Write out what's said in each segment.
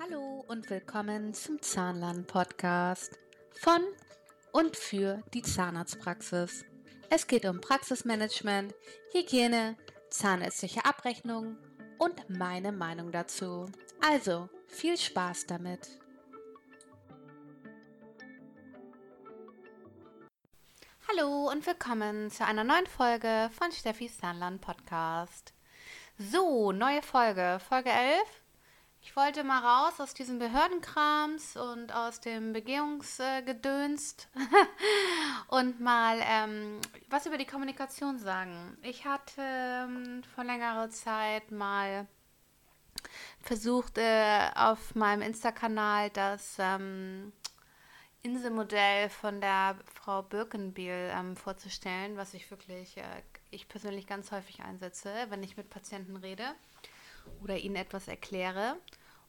Hallo und willkommen zum Zahnlern-Podcast von und für die Zahnarztpraxis. Es geht um Praxismanagement, Hygiene, zahnärztliche Abrechnung und meine Meinung dazu. Also viel Spaß damit! Hallo und willkommen zu einer neuen Folge von Steffis Zahnland Podcast. So, neue Folge, Folge 11 ich wollte mal raus aus diesem Behördenkrams und aus dem Begehungsgedönst und mal ähm, was über die Kommunikation sagen. Ich hatte ähm, vor längerer Zeit mal versucht, äh, auf meinem Insta-Kanal das ähm, Inselmodell von der Frau Birkenbiel ähm, vorzustellen, was ich wirklich, äh, ich persönlich ganz häufig einsetze, wenn ich mit Patienten rede oder ihnen etwas erkläre.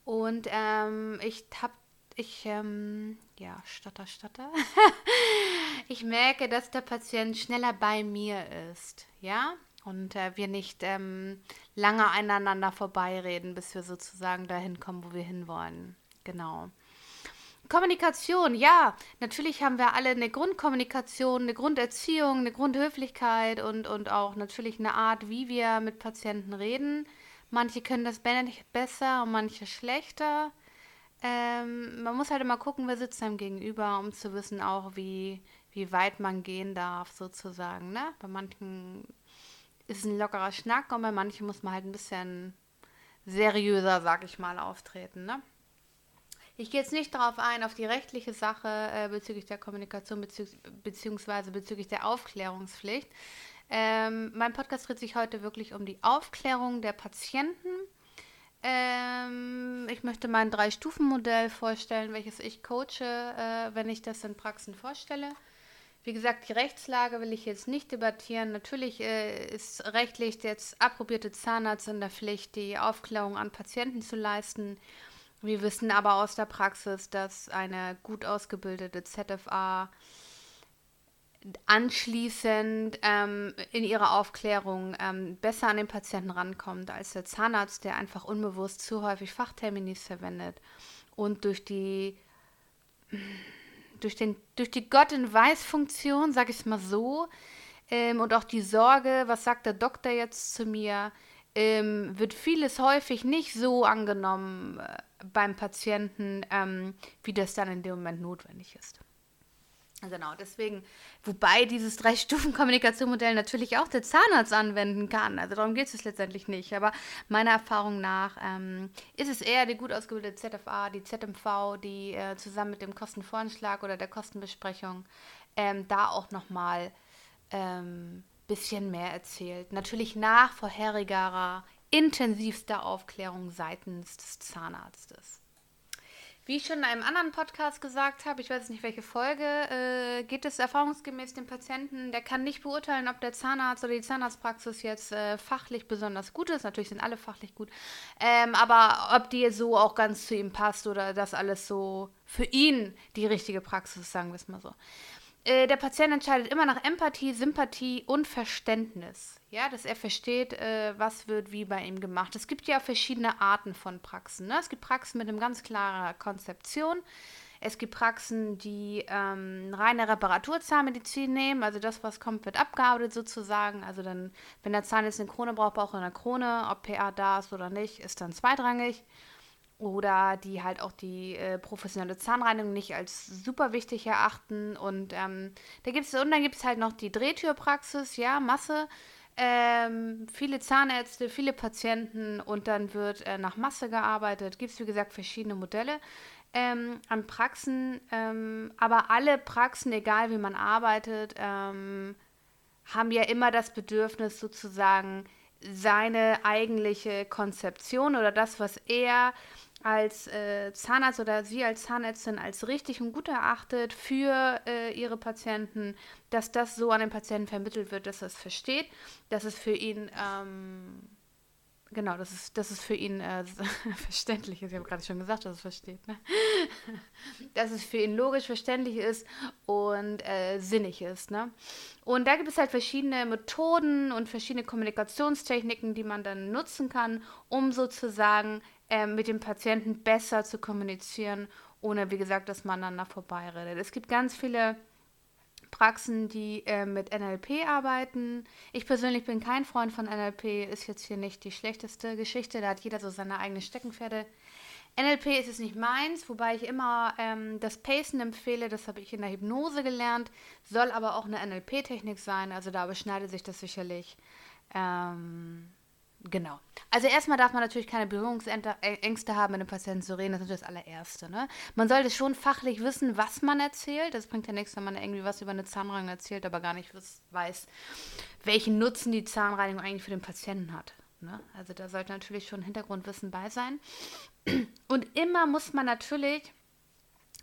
Und ähm, ich habe, ich, ähm, ja, Stotter, Stotter. ich merke, dass der Patient schneller bei mir ist, ja, und äh, wir nicht ähm, lange aneinander vorbeireden, bis wir sozusagen dahin kommen, wo wir hinwollen. Genau. Kommunikation, ja, natürlich haben wir alle eine Grundkommunikation, eine Grunderziehung, eine Grundhöflichkeit und, und auch natürlich eine Art, wie wir mit Patienten reden. Manche können das besser und manche schlechter. Ähm, man muss halt immer gucken, wer sitzt einem gegenüber, um zu wissen auch, wie, wie weit man gehen darf, sozusagen. Ne? Bei manchen ist es ein lockerer Schnack und bei manchen muss man halt ein bisschen seriöser, sag ich mal, auftreten. Ne? Ich gehe jetzt nicht darauf ein, auf die rechtliche Sache äh, bezüglich der Kommunikation bezieh beziehungsweise bezüglich der Aufklärungspflicht. Ähm, mein Podcast dreht sich heute wirklich um die Aufklärung der Patienten. Ähm, ich möchte mein Drei-Stufen-Modell vorstellen, welches ich coache, äh, wenn ich das in Praxen vorstelle. Wie gesagt, die Rechtslage will ich jetzt nicht debattieren. Natürlich äh, ist rechtlich jetzt approbierte Zahnarzt in der Pflicht, die Aufklärung an Patienten zu leisten. Wir wissen aber aus der Praxis, dass eine gut ausgebildete ZFA anschließend ähm, in ihrer Aufklärung ähm, besser an den Patienten rankommt als der Zahnarzt, der einfach unbewusst zu häufig Fachterminis verwendet und durch die durch, den, durch die Gott in Weiß-Funktion, sag ich es mal so, ähm, und auch die Sorge, was sagt der Doktor jetzt zu mir, ähm, wird vieles häufig nicht so angenommen äh, beim Patienten, ähm, wie das dann in dem Moment notwendig ist. Genau, deswegen, wobei dieses Drei-Stufen-Kommunikationsmodell natürlich auch der Zahnarzt anwenden kann. Also darum geht es letztendlich nicht. Aber meiner Erfahrung nach ähm, ist es eher die gut ausgebildete ZFA, die ZMV, die äh, zusammen mit dem Kostenvoranschlag oder der Kostenbesprechung ähm, da auch nochmal ein ähm, bisschen mehr erzählt. Natürlich nach vorherigerer, intensivster Aufklärung seitens des Zahnarztes. Wie ich schon in einem anderen Podcast gesagt habe, ich weiß nicht welche Folge, äh, geht es erfahrungsgemäß dem Patienten, der kann nicht beurteilen, ob der Zahnarzt oder die Zahnarztpraxis jetzt äh, fachlich besonders gut ist. Natürlich sind alle fachlich gut, ähm, aber ob die so auch ganz zu ihm passt oder das alles so für ihn die richtige Praxis ist, sagen wir es mal so. Äh, der Patient entscheidet immer nach Empathie, Sympathie und Verständnis. Ja, dass er versteht, äh, was wird wie bei ihm gemacht. Es gibt ja verschiedene Arten von Praxen. Ne? Es gibt Praxen mit einem ganz klaren Konzeption. Es gibt Praxen, die ähm, reine Reparaturzahnmedizin nehmen, also das, was kommt, wird abgearbeitet sozusagen. Also dann, wenn der Zahn jetzt eine Krone braucht, braucht er eine Krone. Ob PA da ist oder nicht, ist dann zweitrangig oder die halt auch die äh, professionelle Zahnreinigung nicht als super wichtig erachten. Und ähm, da gibt's, und dann gibt es halt noch die Drehtürpraxis, ja, Masse. Ähm, viele Zahnärzte, viele Patienten und dann wird äh, nach Masse gearbeitet. Gibt es, wie gesagt, verschiedene Modelle ähm, an Praxen. Ähm, aber alle Praxen, egal wie man arbeitet, ähm, haben ja immer das Bedürfnis sozusagen, seine eigentliche Konzeption oder das, was er als äh, Zahnarzt oder Sie als Zahnärztin als richtig und gut erachtet für äh, Ihre Patienten, dass das so an den Patienten vermittelt wird, dass er es versteht, dass es für ihn, ähm, genau, dass es, dass es für ihn äh, verständlich ist. Ich habe gerade schon gesagt, dass es versteht, ne? dass es für ihn logisch verständlich ist und äh, sinnig ist. Ne? Und da gibt es halt verschiedene Methoden und verschiedene Kommunikationstechniken, die man dann nutzen kann, um sozusagen äh, mit dem Patienten besser zu kommunizieren, ohne, wie gesagt, dass man aneinander vorbeiredet. Es gibt ganz viele Praxen, die äh, mit NLP arbeiten. Ich persönlich bin kein Freund von NLP, ist jetzt hier nicht die schlechteste Geschichte, da hat jeder so seine eigenen Steckenpferde. NLP ist es nicht meins, wobei ich immer ähm, das Pacen empfehle, das habe ich in der Hypnose gelernt, soll aber auch eine NLP-Technik sein, also da beschneidet sich das sicherlich. Ähm, Genau. Also erstmal darf man natürlich keine Berührungsängste haben, mit einem Patienten zu reden. Das ist das allererste. Ne? Man sollte schon fachlich wissen, was man erzählt. Das bringt ja nichts, wenn man irgendwie was über eine Zahnreinigung erzählt, aber gar nicht weiß, welchen Nutzen die Zahnreinigung eigentlich für den Patienten hat. Ne? Also da sollte natürlich schon Hintergrundwissen bei sein. Und immer muss man natürlich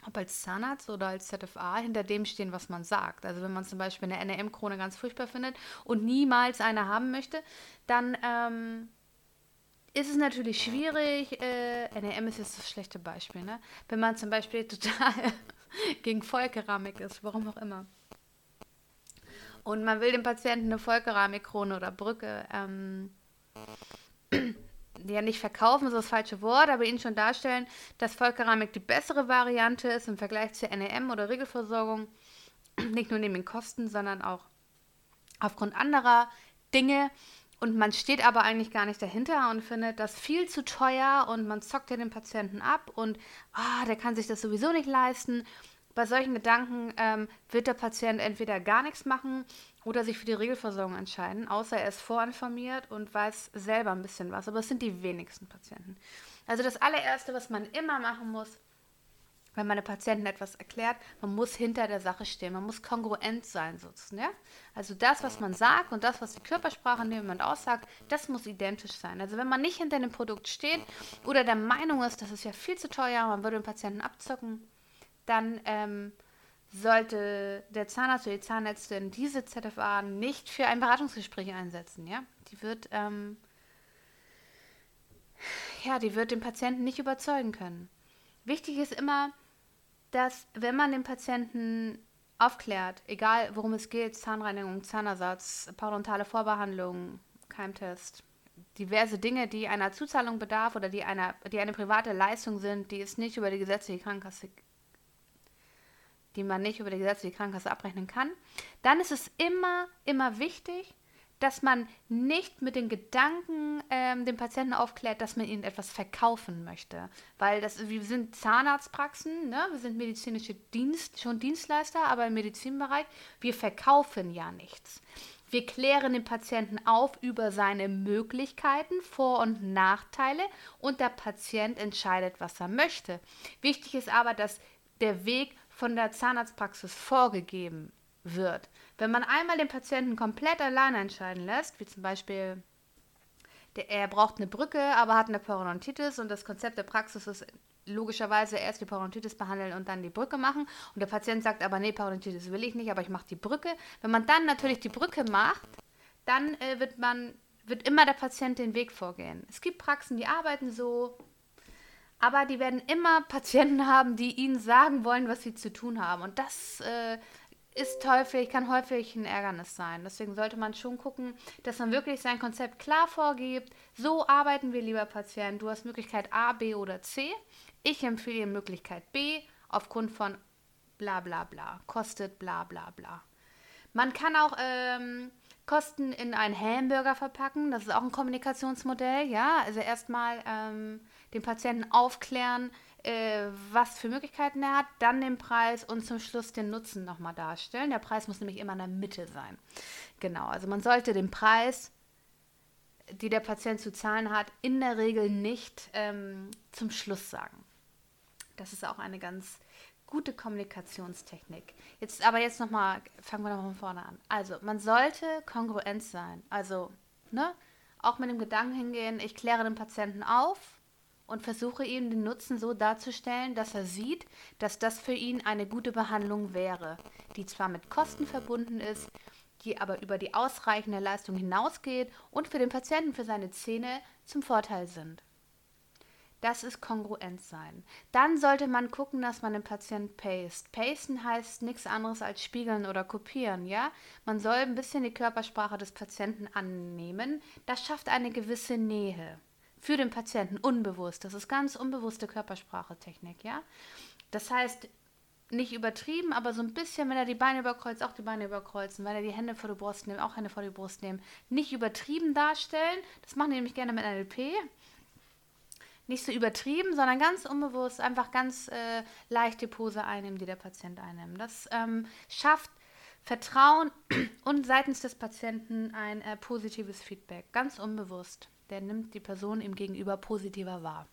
ob als Zahnarzt oder als ZFA, hinter dem stehen, was man sagt. Also wenn man zum Beispiel eine NRM-Krone ganz furchtbar findet und niemals eine haben möchte, dann ähm, ist es natürlich schwierig. Äh, NRM ist jetzt das schlechte Beispiel, ne? Wenn man zum Beispiel total gegen Vollkeramik ist, warum auch immer. Und man will dem Patienten eine Vollkeramikkrone oder Brücke ähm, ja nicht verkaufen, so das falsche Wort, aber ihnen schon darstellen, dass Vollkeramik die bessere Variante ist im Vergleich zur NEM oder Regelversorgung. Nicht nur neben den Kosten, sondern auch aufgrund anderer Dinge. Und man steht aber eigentlich gar nicht dahinter und findet das viel zu teuer und man zockt ja den Patienten ab und ah, der kann sich das sowieso nicht leisten. Bei solchen Gedanken ähm, wird der Patient entweder gar nichts machen oder sich für die Regelversorgung entscheiden, außer er ist vorinformiert und weiß selber ein bisschen was. Aber es sind die wenigsten Patienten. Also das allererste, was man immer machen muss, wenn man einem Patienten etwas erklärt, man muss hinter der Sache stehen, man muss kongruent sein sozusagen. Ja? Also das, was man sagt und das, was die Körpersprache in dem Moment aussagt, das muss identisch sein. Also wenn man nicht hinter dem Produkt steht oder der Meinung ist, das ist ja viel zu teuer, man würde den Patienten abzocken, dann ähm, sollte der Zahnarzt oder die Zahnärztin diese ZFA nicht für ein Beratungsgespräch einsetzen, ja? Die wird, ähm, ja, die wird den Patienten nicht überzeugen können. Wichtig ist immer, dass wenn man den Patienten aufklärt, egal worum es geht, Zahnreinigung, Zahnersatz, parodontale Vorbehandlung, Keimtest, diverse Dinge, die einer Zuzahlung bedarf oder die, einer, die eine private Leistung sind, die es nicht über die gesetzliche Krankenkasse die man nicht über die gesetzliche Krankenkasse abrechnen kann, dann ist es immer, immer wichtig, dass man nicht mit den Gedanken ähm, den Patienten aufklärt, dass man ihnen etwas verkaufen möchte. Weil das, wir sind Zahnarztpraxen, ne? wir sind medizinische Dienst, schon Dienstleister, aber im Medizinbereich, wir verkaufen ja nichts. Wir klären den Patienten auf über seine Möglichkeiten, Vor- und Nachteile und der Patient entscheidet, was er möchte. Wichtig ist aber, dass der Weg von der Zahnarztpraxis vorgegeben wird. Wenn man einmal den Patienten komplett alleine entscheiden lässt, wie zum Beispiel der, er braucht eine Brücke, aber hat eine Parodontitis und das Konzept der Praxis ist logischerweise erst die Parodontitis behandeln und dann die Brücke machen und der Patient sagt aber nee, Parodontitis will ich nicht, aber ich mache die Brücke. Wenn man dann natürlich die Brücke macht, dann äh, wird man wird immer der Patient den Weg vorgehen. Es gibt Praxen, die arbeiten so, aber die werden immer Patienten haben, die ihnen sagen wollen, was sie zu tun haben. Und das äh, ist häufig, kann häufig ein Ärgernis sein. Deswegen sollte man schon gucken, dass man wirklich sein Konzept klar vorgibt. So arbeiten wir, lieber Patient. Du hast Möglichkeit A, B oder C. Ich empfehle dir Möglichkeit B aufgrund von bla bla bla. Kostet bla bla bla. Man kann auch ähm, Kosten in einen Hamburger verpacken. Das ist auch ein Kommunikationsmodell, ja. Also erstmal ähm, den Patienten aufklären, äh, was für Möglichkeiten er hat, dann den Preis und zum Schluss den Nutzen nochmal darstellen. Der Preis muss nämlich immer in der Mitte sein. Genau, also man sollte den Preis, die der Patient zu zahlen hat, in der Regel nicht ähm, zum Schluss sagen. Das ist auch eine ganz gute Kommunikationstechnik. Jetzt aber jetzt nochmal, fangen wir nochmal von vorne an. Also, man sollte kongruent sein. Also, ne, auch mit dem Gedanken hingehen, ich kläre den Patienten auf, und versuche ihm den Nutzen so darzustellen, dass er sieht, dass das für ihn eine gute Behandlung wäre, die zwar mit Kosten verbunden ist, die aber über die ausreichende Leistung hinausgeht und für den Patienten für seine Zähne zum Vorteil sind. Das ist Kongruenz sein. Dann sollte man gucken, dass man den Patienten paste. Pasten heißt nichts anderes als spiegeln oder kopieren, ja? Man soll ein bisschen die Körpersprache des Patienten annehmen. Das schafft eine gewisse Nähe für den Patienten unbewusst. Das ist ganz unbewusste Körpersprache-Technik, ja. Das heißt, nicht übertrieben, aber so ein bisschen, wenn er die Beine überkreuzt, auch die Beine überkreuzen, wenn er die Hände vor die Brust nimmt, auch Hände vor die Brust nehmen. Nicht übertrieben darstellen, das machen die nämlich gerne mit NLP. Nicht so übertrieben, sondern ganz unbewusst, einfach ganz äh, leicht die Pose einnehmen, die der Patient einnimmt. Das ähm, schafft Vertrauen und seitens des Patienten ein äh, positives Feedback, ganz unbewusst. Der nimmt die Person ihm gegenüber positiver wahr.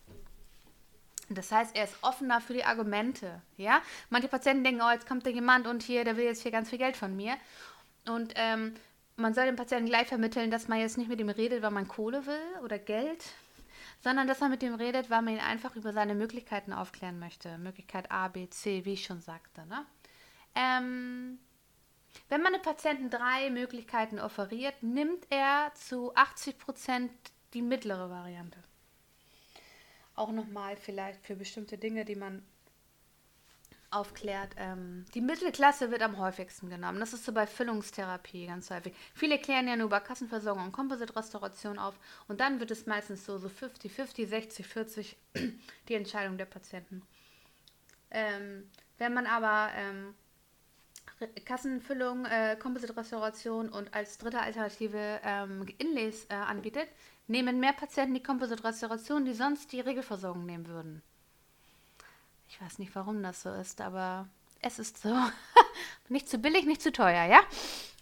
Das heißt, er ist offener für die Argumente. Ja? Manche Patienten denken, oh, jetzt kommt da jemand und hier, der will jetzt hier ganz viel Geld von mir. Und ähm, man soll dem Patienten gleich vermitteln, dass man jetzt nicht mit ihm redet, weil man Kohle will oder Geld, sondern dass man mit ihm redet, weil man ihn einfach über seine Möglichkeiten aufklären möchte. Möglichkeit A, B, C, wie ich schon sagte. Ne? Ähm, wenn man einem Patienten drei Möglichkeiten offeriert, nimmt er zu 80 Prozent die mittlere Variante auch nochmal vielleicht für bestimmte Dinge, die man aufklärt. Ähm, die Mittelklasse wird am häufigsten genommen. Das ist so bei Füllungstherapie ganz häufig. Viele klären ja nur bei Kassenversorgung und Composite-Restauration auf und dann wird es meistens so, so 50, 50, 60, 40 die Entscheidung der Patienten. Ähm, wenn man aber ähm, Kassenfüllung, äh, Composite-Restauration und als dritte Alternative ähm, Inlays äh, anbietet, nehmen mehr Patienten die Composite-Restauration, die sonst die Regelversorgung nehmen würden. Ich weiß nicht, warum das so ist, aber es ist so. nicht zu billig, nicht zu teuer, ja?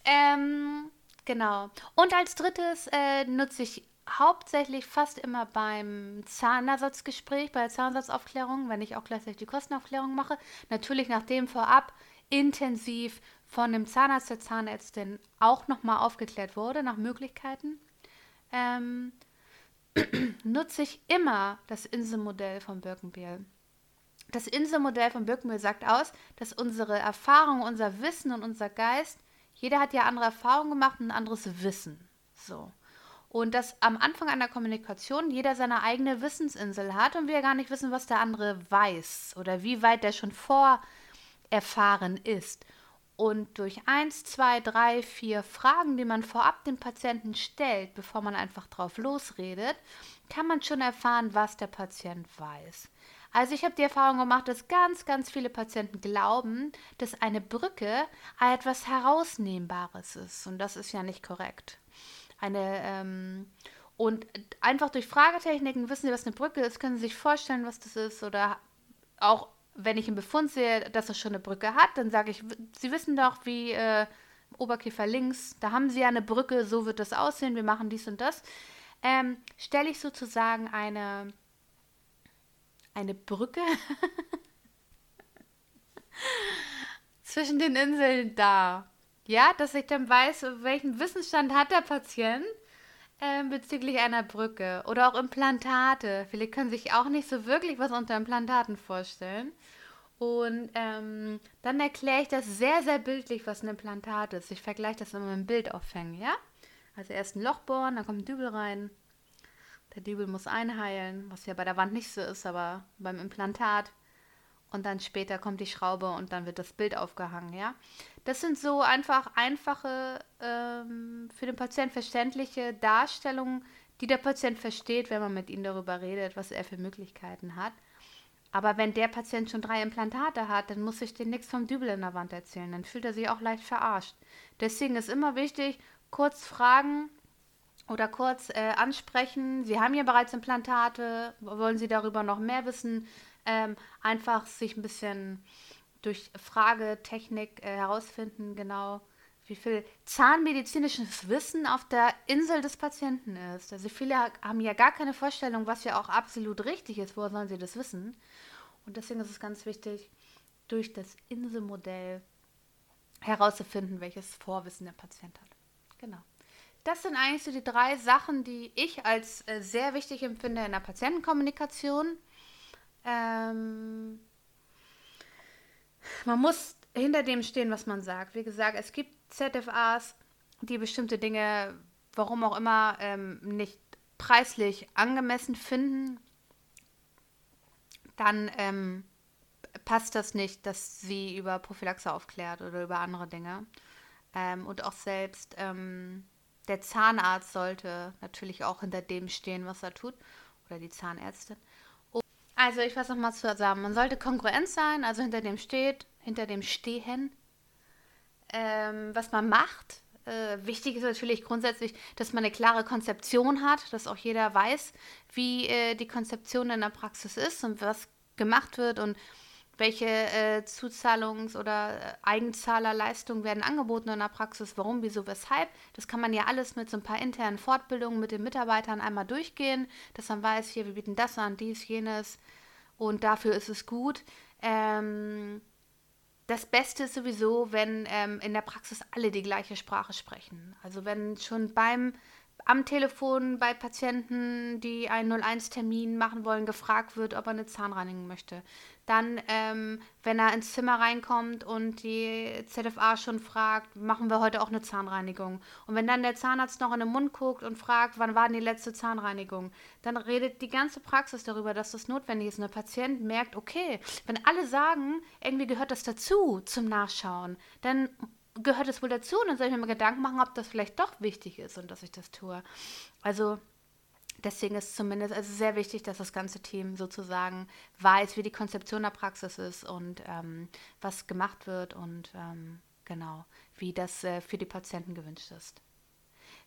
Ähm, genau. Und als drittes äh, nutze ich hauptsächlich fast immer beim Zahnersatzgespräch, bei der Zahnersatzaufklärung, wenn ich auch gleichzeitig die Kostenaufklärung mache. Natürlich nachdem vorab intensiv von dem Zahnarzt der Zahnärztin auch nochmal aufgeklärt wurde nach Möglichkeiten ähm, nutze ich immer das Inselmodell von Birkenbiel. Das Inselmodell von Birkenbiel sagt aus, dass unsere Erfahrung, unser Wissen und unser Geist, jeder hat ja andere Erfahrungen gemacht und ein anderes Wissen. So. Und dass am Anfang einer Kommunikation jeder seine eigene Wissensinsel hat und wir gar nicht wissen, was der andere weiß oder wie weit der schon vorerfahren ist. Und durch eins, zwei, drei, vier Fragen, die man vorab dem Patienten stellt, bevor man einfach drauf losredet, kann man schon erfahren, was der Patient weiß. Also ich habe die Erfahrung gemacht, dass ganz, ganz viele Patienten glauben, dass eine Brücke etwas Herausnehmbares ist. Und das ist ja nicht korrekt. Eine, ähm, und einfach durch Fragetechniken wissen Sie, was eine Brücke ist, können Sie sich vorstellen, was das ist oder auch wenn ich einen Befund sehe, dass er schon eine Brücke hat, dann sage ich, Sie wissen doch, wie äh, Oberkiefer links, da haben Sie ja eine Brücke, so wird das aussehen, wir machen dies und das. Ähm, Stelle ich sozusagen eine, eine Brücke zwischen den Inseln dar. Ja, dass ich dann weiß, welchen Wissensstand hat der Patient ähm, bezüglich einer Brücke oder auch Implantate. Viele können sich auch nicht so wirklich was unter Implantaten vorstellen. Und ähm, dann erkläre ich das sehr, sehr bildlich, was ein Implantat ist. Ich vergleiche das immer mit einem Bildaufhängen, ja? Also erst ein Loch bohren, dann kommt ein Dübel rein. Der Dübel muss einheilen, was ja bei der Wand nicht so ist, aber beim Implantat und dann später kommt die Schraube und dann wird das Bild aufgehangen, ja. Das sind so einfach einfache, ähm, für den Patienten verständliche Darstellungen, die der Patient versteht, wenn man mit ihm darüber redet, was er für Möglichkeiten hat. Aber wenn der Patient schon drei Implantate hat, dann muss ich dir nichts vom Dübel in der Wand erzählen. Dann fühlt er sich auch leicht verarscht. Deswegen ist immer wichtig, kurz fragen oder kurz äh, ansprechen. Sie haben ja bereits Implantate. Wollen Sie darüber noch mehr wissen? ähm, einfach sich ein bisschen durch Fragetechnik äh, herausfinden, genau wie viel zahnmedizinisches Wissen auf der Insel des Patienten ist. Also viele haben ja gar keine Vorstellung, was ja auch absolut richtig ist. Woher sollen sie das wissen? Und deswegen ist es ganz wichtig, durch das Inselmodell herauszufinden, welches Vorwissen der Patient hat. Genau. Das sind eigentlich so die drei Sachen, die ich als äh, sehr wichtig empfinde in der Patientenkommunikation. Ähm, man muss hinter dem stehen, was man sagt. Wie gesagt, es gibt ZFAs, die bestimmte Dinge, warum auch immer, ähm, nicht preislich angemessen finden. Dann ähm, passt das nicht, dass sie über Prophylaxe aufklärt oder über andere Dinge. Ähm, und auch selbst ähm, der Zahnarzt sollte natürlich auch hinter dem stehen, was er tut oder die Zahnärztin. Also ich fasse nochmal zusammen. Man sollte kongruent sein, also hinter dem steht, hinter dem stehen, ähm, was man macht. Äh, wichtig ist natürlich grundsätzlich, dass man eine klare Konzeption hat, dass auch jeder weiß, wie äh, die Konzeption in der Praxis ist und was gemacht wird und welche äh, Zuzahlungs- oder äh, Eigenzahlerleistungen werden angeboten in der Praxis, warum, wieso, weshalb. Das kann man ja alles mit so ein paar internen Fortbildungen mit den Mitarbeitern einmal durchgehen, dass man weiß, hier, wir bieten das an, dies, jenes und dafür ist es gut. Ähm, das Beste ist sowieso, wenn ähm, in der Praxis alle die gleiche Sprache sprechen. Also wenn schon beim am Telefon bei Patienten, die einen 01-Termin machen wollen, gefragt wird, ob er eine Zahnreinigung möchte. Dann, ähm, wenn er ins Zimmer reinkommt und die ZFA schon fragt, machen wir heute auch eine Zahnreinigung. Und wenn dann der Zahnarzt noch in den Mund guckt und fragt, wann war denn die letzte Zahnreinigung, dann redet die ganze Praxis darüber, dass das notwendig ist. Und der Patient merkt, okay, wenn alle sagen, irgendwie gehört das dazu zum Nachschauen, dann gehört es wohl dazu und dann soll ich mir mal Gedanken machen, ob das vielleicht doch wichtig ist und dass ich das tue. Also deswegen ist zumindest also sehr wichtig, dass das ganze Team sozusagen weiß, wie die Konzeption der Praxis ist und ähm, was gemacht wird und ähm, genau, wie das äh, für die Patienten gewünscht ist.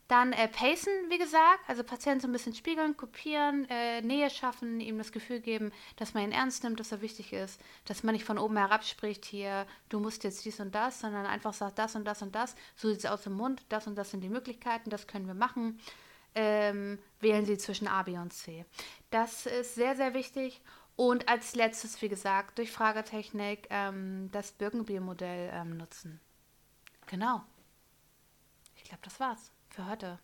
Dann äh, pacen, wie gesagt, also Patienten so ein bisschen spiegeln, kopieren, äh, Nähe schaffen, ihm das Gefühl geben, dass man ihn ernst nimmt, dass er wichtig ist, dass man nicht von oben herab spricht, hier, du musst jetzt dies und das, sondern einfach sagt, das und das und das, so sieht es aus im Mund, das und das sind die Möglichkeiten, das können wir machen. Ähm, wählen Sie zwischen A, B und C. Das ist sehr, sehr wichtig. Und als letztes, wie gesagt, durch Fragetechnik ähm, das Birkenbier-Modell ähm, nutzen. Genau. Ich glaube, das war's für heute.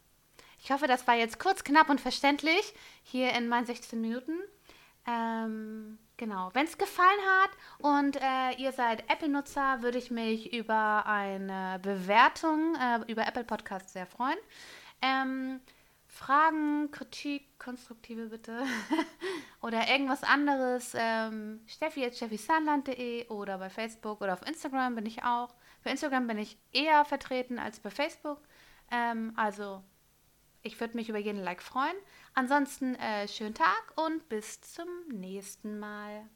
Ich hoffe, das war jetzt kurz, knapp und verständlich hier in meinen 16 Minuten. Ähm, genau. Wenn es gefallen hat und äh, ihr seid Apple-Nutzer, würde ich mich über eine Bewertung äh, über Apple Podcasts sehr freuen. Ähm, Fragen, Kritik, konstruktive bitte oder irgendwas anderes, ähm, Steffi at steffisanland.de oder bei Facebook oder auf Instagram bin ich auch. Bei Instagram bin ich eher vertreten als bei Facebook. Ähm, also, ich würde mich über jeden Like freuen. Ansonsten äh, schönen Tag und bis zum nächsten Mal.